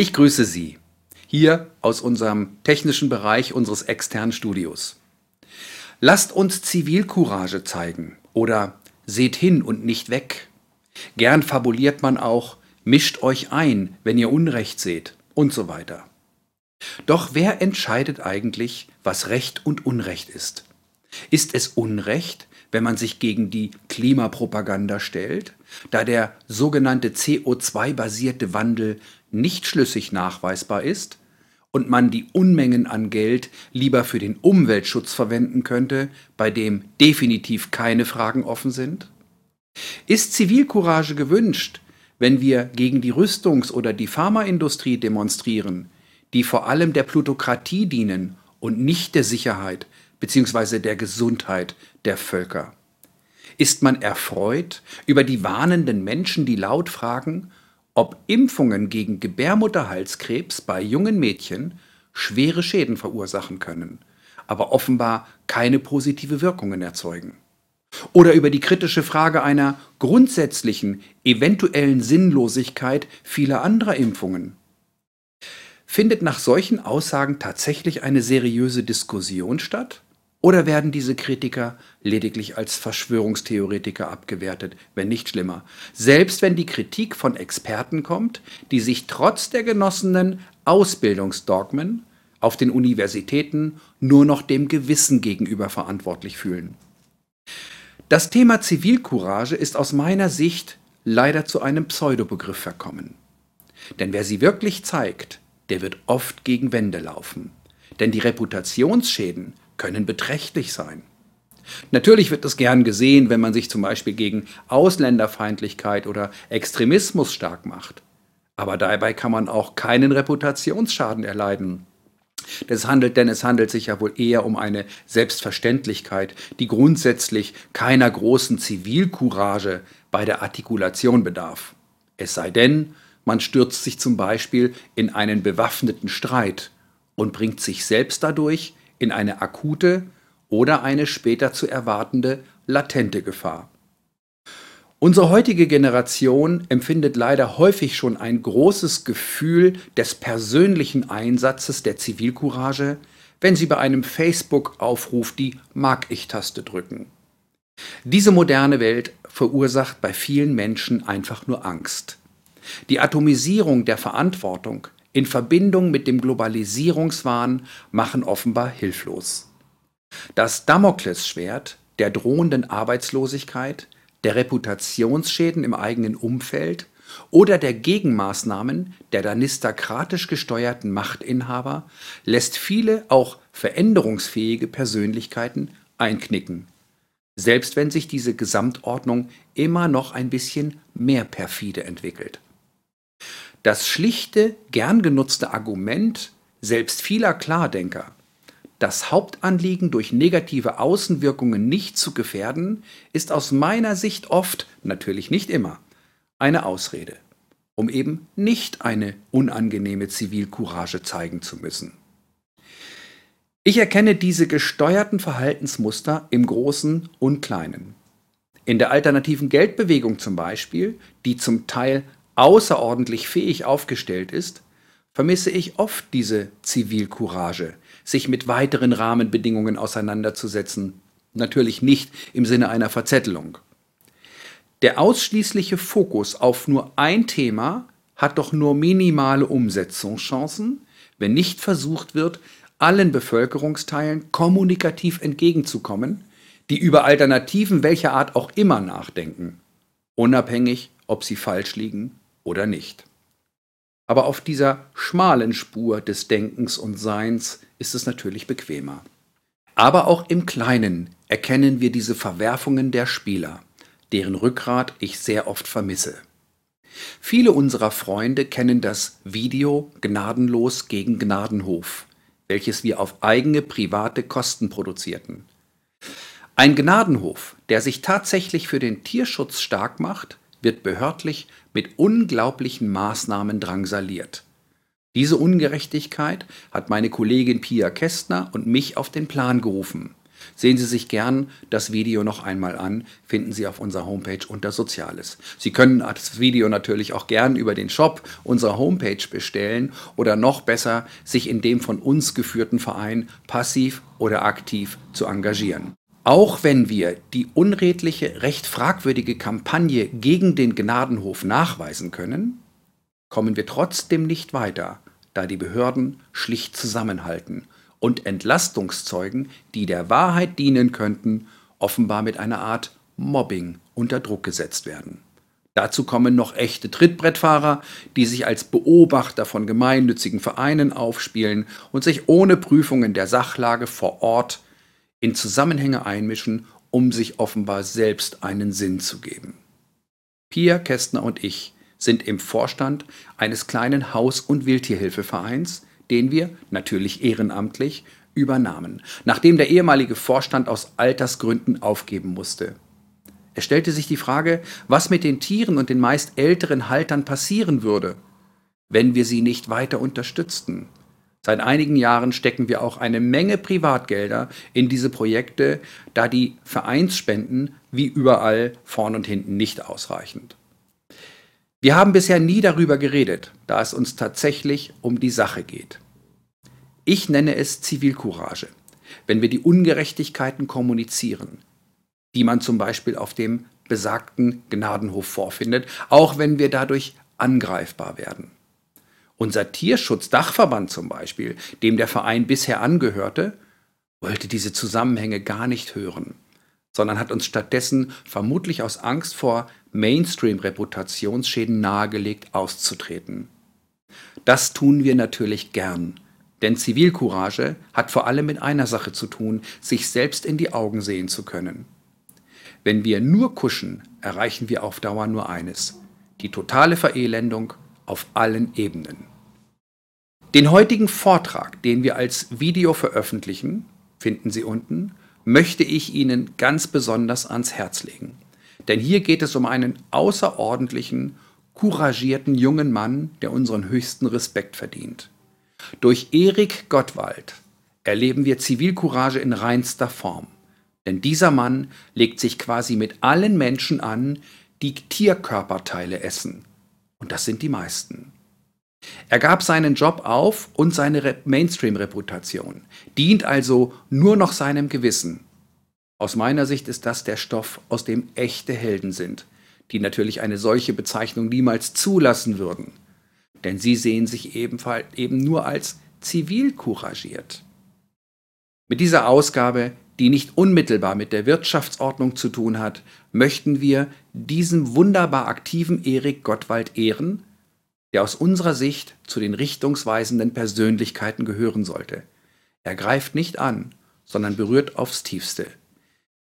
Ich grüße Sie hier aus unserem technischen Bereich unseres externen Studios. Lasst uns Zivilcourage zeigen oder seht hin und nicht weg. Gern fabuliert man auch, mischt euch ein, wenn ihr Unrecht seht und so weiter. Doch wer entscheidet eigentlich, was Recht und Unrecht ist? Ist es Unrecht, wenn man sich gegen die Klimapropaganda stellt, da der sogenannte CO2-basierte Wandel nicht schlüssig nachweisbar ist und man die Unmengen an Geld lieber für den Umweltschutz verwenden könnte, bei dem definitiv keine Fragen offen sind? Ist Zivilcourage gewünscht, wenn wir gegen die Rüstungs- oder die Pharmaindustrie demonstrieren, die vor allem der Plutokratie dienen und nicht der Sicherheit bzw. der Gesundheit der Völker? Ist man erfreut über die warnenden Menschen, die laut fragen, ob Impfungen gegen Gebärmutterhalskrebs bei jungen Mädchen schwere Schäden verursachen können, aber offenbar keine positive Wirkungen erzeugen? Oder über die kritische Frage einer grundsätzlichen, eventuellen Sinnlosigkeit vieler anderer Impfungen? Findet nach solchen Aussagen tatsächlich eine seriöse Diskussion statt? Oder werden diese Kritiker lediglich als Verschwörungstheoretiker abgewertet, wenn nicht schlimmer? Selbst wenn die Kritik von Experten kommt, die sich trotz der genossenen Ausbildungsdogmen auf den Universitäten nur noch dem Gewissen gegenüber verantwortlich fühlen. Das Thema Zivilcourage ist aus meiner Sicht leider zu einem Pseudobegriff verkommen. Denn wer sie wirklich zeigt, der wird oft gegen Wände laufen. Denn die Reputationsschäden können beträchtlich sein. Natürlich wird es gern gesehen, wenn man sich zum Beispiel gegen Ausländerfeindlichkeit oder Extremismus stark macht. Aber dabei kann man auch keinen Reputationsschaden erleiden. Das handelt, denn es handelt sich ja wohl eher um eine Selbstverständlichkeit, die grundsätzlich keiner großen Zivilcourage bei der Artikulation bedarf. Es sei denn, man stürzt sich zum Beispiel in einen bewaffneten Streit und bringt sich selbst dadurch in eine akute oder eine später zu erwartende latente Gefahr. Unsere heutige Generation empfindet leider häufig schon ein großes Gefühl des persönlichen Einsatzes der Zivilcourage, wenn sie bei einem Facebook-Aufruf die Mag ich-Taste drücken. Diese moderne Welt verursacht bei vielen Menschen einfach nur Angst. Die Atomisierung der Verantwortung in Verbindung mit dem Globalisierungswahn machen offenbar hilflos. Das Damoklesschwert der drohenden Arbeitslosigkeit, der Reputationsschäden im eigenen Umfeld oder der Gegenmaßnahmen der danistakratisch gesteuerten Machtinhaber lässt viele auch veränderungsfähige Persönlichkeiten einknicken, selbst wenn sich diese Gesamtordnung immer noch ein bisschen mehr perfide entwickelt. Das schlichte, gern genutzte Argument selbst vieler Klardenker, das Hauptanliegen durch negative Außenwirkungen nicht zu gefährden, ist aus meiner Sicht oft, natürlich nicht immer, eine Ausrede, um eben nicht eine unangenehme Zivilcourage zeigen zu müssen. Ich erkenne diese gesteuerten Verhaltensmuster im Großen und Kleinen. In der alternativen Geldbewegung zum Beispiel, die zum Teil außerordentlich fähig aufgestellt ist, vermisse ich oft diese Zivilcourage, sich mit weiteren Rahmenbedingungen auseinanderzusetzen, natürlich nicht im Sinne einer Verzettelung. Der ausschließliche Fokus auf nur ein Thema hat doch nur minimale Umsetzungschancen, wenn nicht versucht wird, allen Bevölkerungsteilen kommunikativ entgegenzukommen, die über Alternativen welcher Art auch immer nachdenken, unabhängig, ob sie falsch liegen oder nicht. Aber auf dieser schmalen Spur des Denkens und Seins ist es natürlich bequemer. Aber auch im Kleinen erkennen wir diese Verwerfungen der Spieler, deren Rückgrat ich sehr oft vermisse. Viele unserer Freunde kennen das Video Gnadenlos gegen Gnadenhof, welches wir auf eigene private Kosten produzierten. Ein Gnadenhof, der sich tatsächlich für den Tierschutz stark macht, wird behördlich mit unglaublichen Maßnahmen drangsaliert. Diese Ungerechtigkeit hat meine Kollegin Pia Kästner und mich auf den Plan gerufen, Sehen Sie sich gern das Video noch einmal an, finden Sie auf unserer Homepage unter Soziales. Sie können das Video natürlich auch gern über den Shop unserer Homepage bestellen oder noch besser sich in dem von uns geführten Verein passiv oder aktiv zu engagieren. Auch wenn wir die unredliche, recht fragwürdige Kampagne gegen den Gnadenhof nachweisen können, kommen wir trotzdem nicht weiter, da die Behörden schlicht zusammenhalten und Entlastungszeugen, die der Wahrheit dienen könnten, offenbar mit einer Art Mobbing unter Druck gesetzt werden. Dazu kommen noch echte Trittbrettfahrer, die sich als Beobachter von gemeinnützigen Vereinen aufspielen und sich ohne Prüfungen der Sachlage vor Ort in Zusammenhänge einmischen, um sich offenbar selbst einen Sinn zu geben. Pia Kästner und ich sind im Vorstand eines kleinen Haus- und Wildtierhilfevereins, den wir, natürlich ehrenamtlich, übernahmen, nachdem der ehemalige Vorstand aus Altersgründen aufgeben musste. Es stellte sich die Frage, was mit den Tieren und den meist älteren Haltern passieren würde, wenn wir sie nicht weiter unterstützten. Seit einigen Jahren stecken wir auch eine Menge Privatgelder in diese Projekte, da die Vereinsspenden wie überall vorn und hinten nicht ausreichend. Wir haben bisher nie darüber geredet, da es uns tatsächlich um die Sache geht. Ich nenne es Zivilcourage, wenn wir die Ungerechtigkeiten kommunizieren, die man zum Beispiel auf dem besagten Gnadenhof vorfindet, auch wenn wir dadurch angreifbar werden. Unser Tierschutzdachverband zum Beispiel, dem der Verein bisher angehörte, wollte diese Zusammenhänge gar nicht hören sondern hat uns stattdessen vermutlich aus Angst vor Mainstream-Reputationsschäden nahegelegt, auszutreten. Das tun wir natürlich gern, denn Zivilcourage hat vor allem mit einer Sache zu tun, sich selbst in die Augen sehen zu können. Wenn wir nur kuschen, erreichen wir auf Dauer nur eines, die totale Verelendung auf allen Ebenen. Den heutigen Vortrag, den wir als Video veröffentlichen, finden Sie unten, möchte ich Ihnen ganz besonders ans Herz legen. Denn hier geht es um einen außerordentlichen, couragierten jungen Mann, der unseren höchsten Respekt verdient. Durch Erik Gottwald erleben wir Zivilcourage in reinster Form. Denn dieser Mann legt sich quasi mit allen Menschen an, die Tierkörperteile essen. Und das sind die meisten. Er gab seinen Job auf und seine Mainstream-Reputation, dient also nur noch seinem Gewissen. Aus meiner Sicht ist das der Stoff, aus dem echte Helden sind, die natürlich eine solche Bezeichnung niemals zulassen würden. Denn sie sehen sich ebenfalls eben nur als zivil couragiert. Mit dieser Ausgabe, die nicht unmittelbar mit der Wirtschaftsordnung zu tun hat, möchten wir diesen wunderbar aktiven Erik Gottwald ehren der aus unserer Sicht zu den richtungsweisenden Persönlichkeiten gehören sollte. Er greift nicht an, sondern berührt aufs tiefste.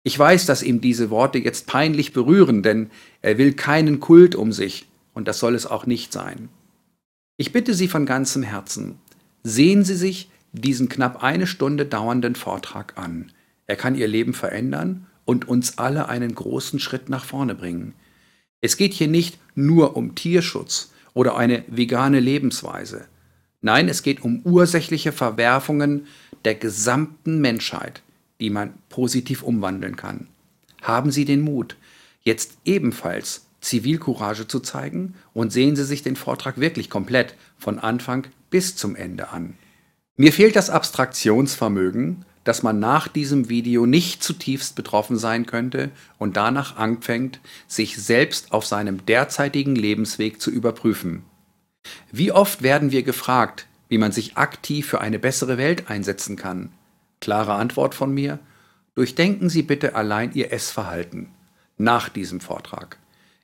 Ich weiß, dass ihm diese Worte jetzt peinlich berühren, denn er will keinen Kult um sich, und das soll es auch nicht sein. Ich bitte Sie von ganzem Herzen, sehen Sie sich diesen knapp eine Stunde dauernden Vortrag an. Er kann Ihr Leben verändern und uns alle einen großen Schritt nach vorne bringen. Es geht hier nicht nur um Tierschutz, oder eine vegane Lebensweise. Nein, es geht um ursächliche Verwerfungen der gesamten Menschheit, die man positiv umwandeln kann. Haben Sie den Mut, jetzt ebenfalls Zivilcourage zu zeigen und sehen Sie sich den Vortrag wirklich komplett von Anfang bis zum Ende an. Mir fehlt das Abstraktionsvermögen, dass man nach diesem Video nicht zutiefst betroffen sein könnte und danach anfängt, sich selbst auf seinem derzeitigen Lebensweg zu überprüfen. Wie oft werden wir gefragt, wie man sich aktiv für eine bessere Welt einsetzen kann? Klare Antwort von mir, durchdenken Sie bitte allein Ihr Essverhalten nach diesem Vortrag.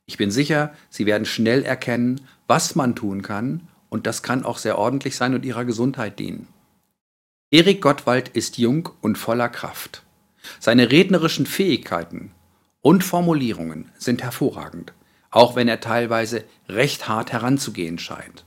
Ich bin sicher, Sie werden schnell erkennen, was man tun kann, und das kann auch sehr ordentlich sein und Ihrer Gesundheit dienen. Erik Gottwald ist jung und voller Kraft. Seine rednerischen Fähigkeiten und Formulierungen sind hervorragend, auch wenn er teilweise recht hart heranzugehen scheint.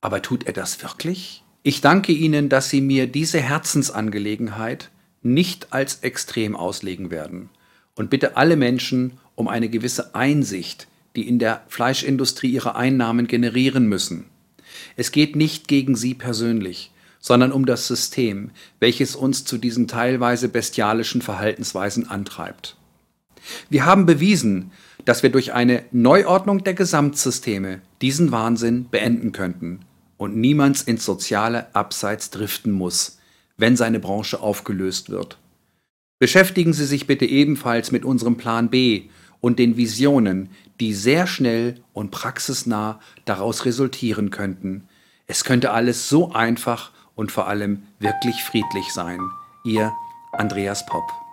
Aber tut er das wirklich? Ich danke Ihnen, dass Sie mir diese Herzensangelegenheit nicht als extrem auslegen werden und bitte alle Menschen um eine gewisse Einsicht, die in der Fleischindustrie ihre Einnahmen generieren müssen. Es geht nicht gegen Sie persönlich, sondern um das System, welches uns zu diesen teilweise bestialischen Verhaltensweisen antreibt. Wir haben bewiesen, dass wir durch eine Neuordnung der Gesamtsysteme diesen Wahnsinn beenden könnten und niemand ins soziale Abseits driften muss, wenn seine Branche aufgelöst wird. Beschäftigen Sie sich bitte ebenfalls mit unserem Plan B und den Visionen, die sehr schnell und praxisnah daraus resultieren könnten. Es könnte alles so einfach und vor allem wirklich friedlich sein. Ihr Andreas Popp.